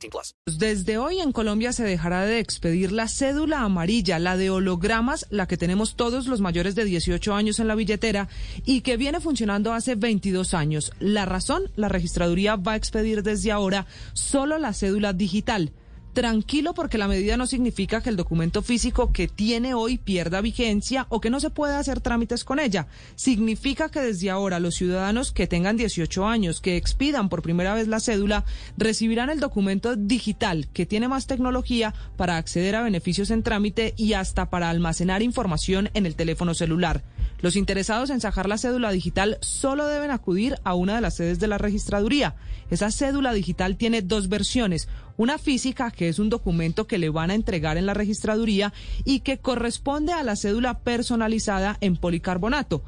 18 plus. Desde hoy en Colombia se dejará de expedir la cédula amarilla, la de hologramas, la que tenemos todos los mayores de 18 años en la billetera y que viene funcionando hace 22 años. La razón, la registraduría va a expedir desde ahora solo la cédula digital. Tranquilo porque la medida no significa que el documento físico que tiene hoy pierda vigencia o que no se pueda hacer trámites con ella. Significa que desde ahora los ciudadanos que tengan 18 años, que expidan por primera vez la cédula, recibirán el documento digital que tiene más tecnología para acceder a beneficios en trámite y hasta para almacenar información en el teléfono celular. Los interesados en sacar la cédula digital solo deben acudir a una de las sedes de la registraduría. Esa cédula digital tiene dos versiones, una física que es un documento que le van a entregar en la registraduría y que corresponde a la cédula personalizada en policarbonato.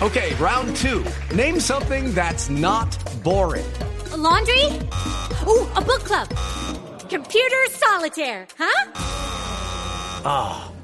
Okay, round two. Name something that's not boring. A laundry? Ooh, a book club. Computer solitaire, huh?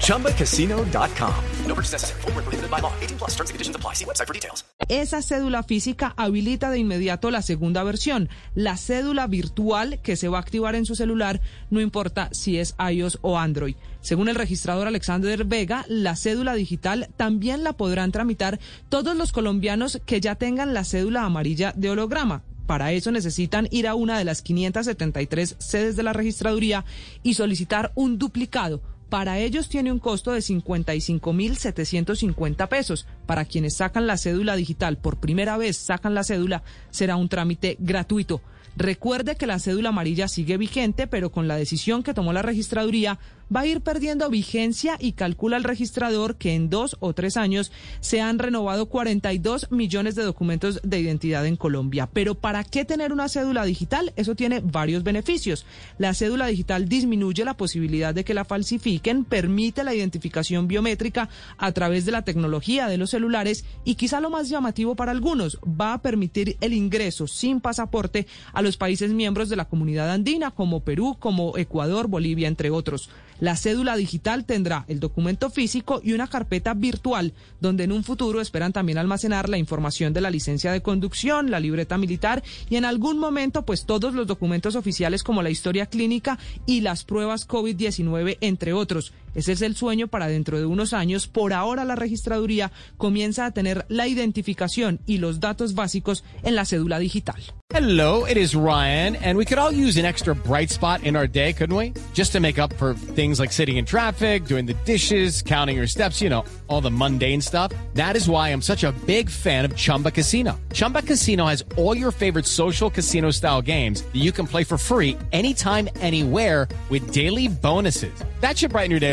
ChumbaCasino.com. No purchase necessary. Void were prohibited by law. 18 plus. Terms and conditions apply. See website for details. Esa cédula física habilita de inmediato la segunda versión, la cédula virtual que se va a activar en su celular, no importa si es iOS o Android. Según el registrador Alexander Vega, la cédula digital también la podrán tramitar todos los colombianos que ya tengan la cédula amarilla de holograma. Para eso necesitan ir a una de las 573 sedes de la registraduría y solicitar un duplicado. Para ellos tiene un costo de 55.750 pesos. Para quienes sacan la cédula digital por primera vez, sacan la cédula, será un trámite gratuito. Recuerde que la cédula amarilla sigue vigente, pero con la decisión que tomó la registraduría va a ir perdiendo vigencia y calcula el registrador que en dos o tres años se han renovado 42 millones de documentos de identidad en Colombia. Pero ¿para qué tener una cédula digital? Eso tiene varios beneficios. La cédula digital disminuye la posibilidad de que la falsifiquen, permite la identificación biométrica a través de la tecnología de los celulares y quizá lo más llamativo para algunos, va a permitir el ingreso sin pasaporte a los países miembros de la comunidad andina como Perú, como Ecuador, Bolivia, entre otros. La cédula digital tendrá el documento físico y una carpeta virtual, donde en un futuro esperan también almacenar la información de la licencia de conducción, la libreta militar y en algún momento pues todos los documentos oficiales como la historia clínica y las pruebas COVID-19, entre otros. Ese es el sueño para dentro de unos años. Por ahora la registraduría comienza a tener la identificación y los datos básicos en la cédula digital. Hello, it is Ryan, and we could all use an extra bright spot in our day, couldn't we? Just to make up for things like sitting in traffic, doing the dishes, counting your steps, you know, all the mundane stuff. That is why I'm such a big fan of Chumba Casino. Chumba Casino has all your favorite social casino style games that you can play for free anytime, anywhere with daily bonuses. That should brighten your day